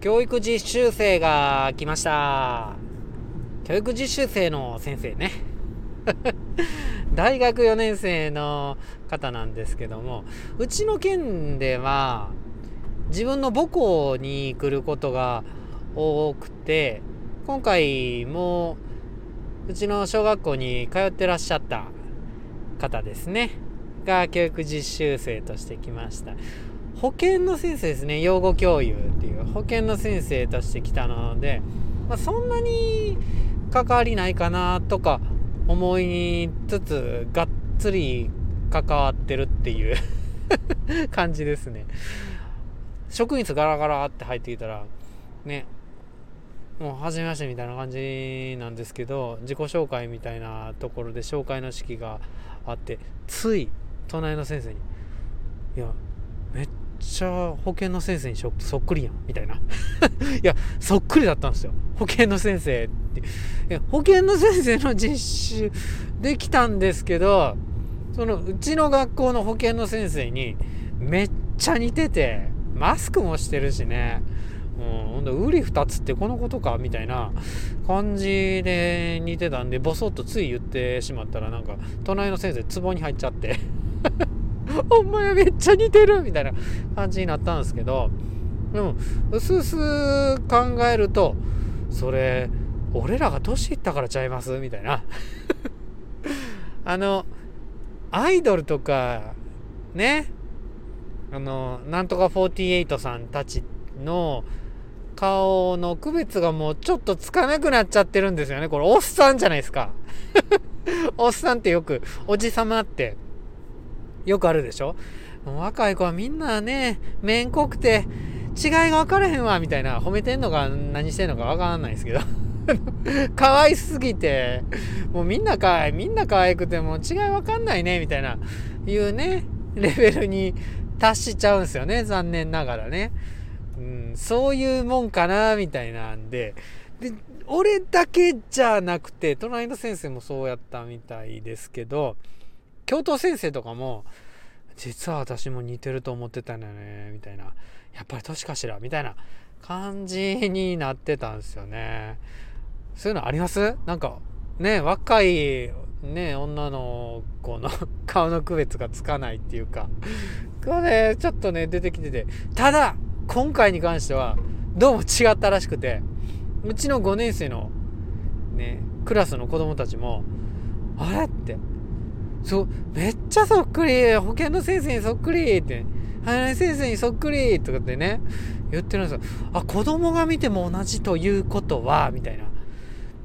教育実習生が来ました。教育実習生の先生ね。大学4年生の方なんですけどもうちの県では自分の母校に来ることが多くて今回もうちの小学校に通ってらっしゃった方ですね。が教育実習生として来ました。保健の先生ですね。養護教諭っていう。保健の先生として来たので、まあ、そんなに関わりないかなとか思いつつがっつり関わってるっていう 感じですね。職員室ガラガラって入ってきたらねもう初めましてみたいな感じなんですけど自己紹介みたいなところで紹介の式があってつい隣の先生に「いやめっちゃ保健の先生にそっくりやん」みたいな。いやそっくりだったんですよ。保健の先生って。保健の先生の実習できたんですけどそのうちの学校の保健の先生にめっちゃ似ててマスクもしてるしね。うん、ほんで、ウリ二つってこのことかみたいな感じで似てたんで、ボソッとつい言ってしまったら、なんか、隣の先生、壺に入っちゃって。お前めっちゃ似てるみたいな感じになったんですけど、でも、うすうす考えると、それ、俺らが年いったからちゃいますみたいな あの、アイドルとか、ね、あの、なんとか48さんたちの顔の区別がもうちょっとつかなくなっちゃってるんですよね。これ、おっさんじゃないですか。おっさんってよく、おじさまって、よくあるでしょ？若い子はみんなね、面濃くて、違いが分からへんわ、みたいな、褒めてんのか何してんのか分からないですけど。可愛すぎて、もうみんな可愛い、みんな可愛くて、もう違い分かんないね、みたいな、いうね、レベルに達しちゃうんですよね、残念ながらね。うん、そういうもんかな、みたいなんで、で、俺だけじゃなくて、隣の先生もそうやったみたいですけど、教頭先生とかも、実は私も似てると思ってたんだよね、みたいな。やっぱり年かしら、みたいな感じになってたんですよね。そういうのあります？なんか、ね、若い、ね、女の子の 顔の区別がつかないっていうか、これ、ちょっとね、出てきてて。ただ、今回に関してはどうも違ったらしくてうちの5年生のねクラスの子供たちもあれってそうめっちゃそっくり保健の先生にそっくりって林先生にそっくりとかってね言ってるんですよ。あ子供が見ても同じということはみたいな。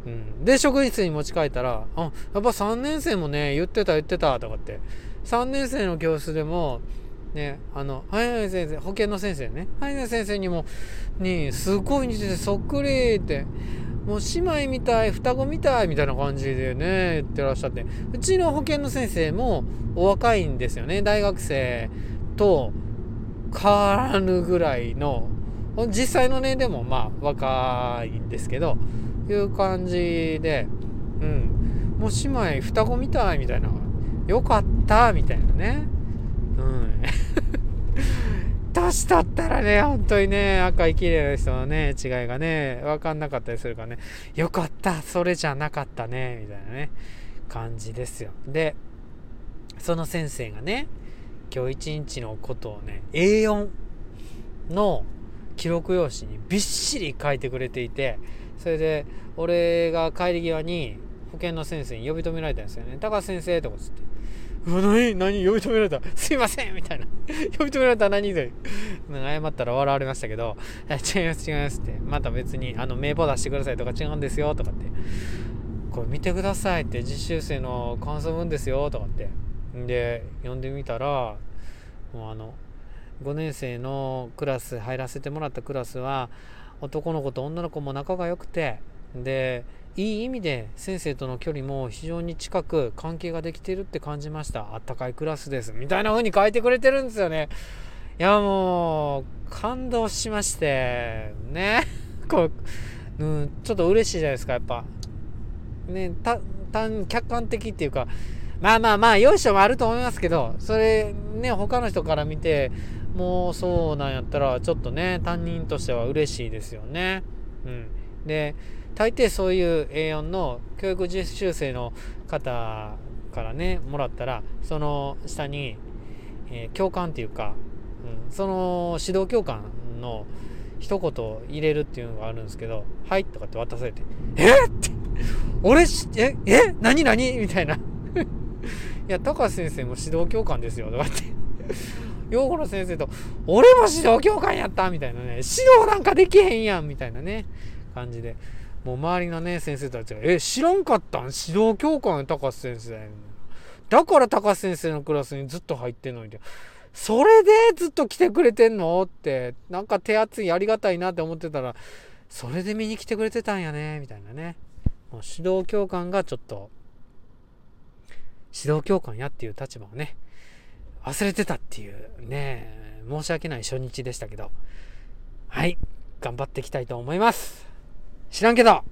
うん、で職員室に持ち帰ったら「あやっぱ3年生もね言ってた言ってた」とかって。3年生の教室でもね、あの、はいはい先生、保健の先生ね、はいはい先生にも、に、すごい似ててそっくりって、もう姉妹みたい、双子みたいみたいな感じでね、言ってらっしゃって、うちの保健の先生もお若いんですよね、大学生と変わらぬぐらいの、実際の年でもまあ若いんですけど、いう感じで、うん、もう姉妹双子みたいみたいな、よかったみたいなね。うん。年取ったらね、本当にね、赤い綺麗な人のね、違いがね、分かんなかったりするからね、よかった、それじゃなかったね、みたいなね、感じですよ。で、その先生がね、今日一日のことをね、A4 の記録用紙にびっしり書いてくれていて、それで、俺が帰り際に保健の先生に呼び止められたんですよね。高橋先生とかつって。うわ、何？何？呼び止められたすいませんみたいな。呼び止められた何で謝ったら笑われましたけど、違います違いますって。また別に、あの、名簿出してくださいとか違うんですよとかって。これ見てくださいって、実習生の感想文ですよとかって。で、読んでみたら、もうあの、5年生のクラス、入らせてもらったクラスは、男の子と女の子も仲が良くて、で、いい意味で先生との距離も非常に近く関係ができてるって感じました。あったかいクラスです。みたいな風に書いてくれてるんですよね。いやもう、感動しまして、ね。こう、うん、ちょっと嬉しいじゃないですか、やっぱ。ね、た、客観的っていうか、まあまあまあ、よいしょもあると思いますけど、それ、ね、他の人から見て、もうそうなんやったらちょっとね担任としては嬉しいですよね。うん、で大抵そういう A4 の教育実習生の方からねもらったらその下に、えー、教官っていうか、うん、その指導教官の一言入れるっていうのがあるんですけど「はい」とかって渡されて「えっ!」って「俺ええ何何?」みたいな「いや高橋先生も指導教官ですよ」とかって養護の先生と「俺も指導教官やった!」みたいなね「指導なんかできへんやん!」みたいなね感じで。もう周りのね先生たちが「え知らんかったん？指導教官高橋先生」だから高橋先生のクラスにずっと入ってんのにそれでずっと来てくれてんの？って。なんか手厚いありがたいなって思ってたらそれで見に来てくれてたんやねみたいなね。もう指導教官がちょっと指導教官やっていう立場をね忘れてたっていうね。申し訳ない初日でしたけど。はい。頑張っていきたいと思います。知らんけど。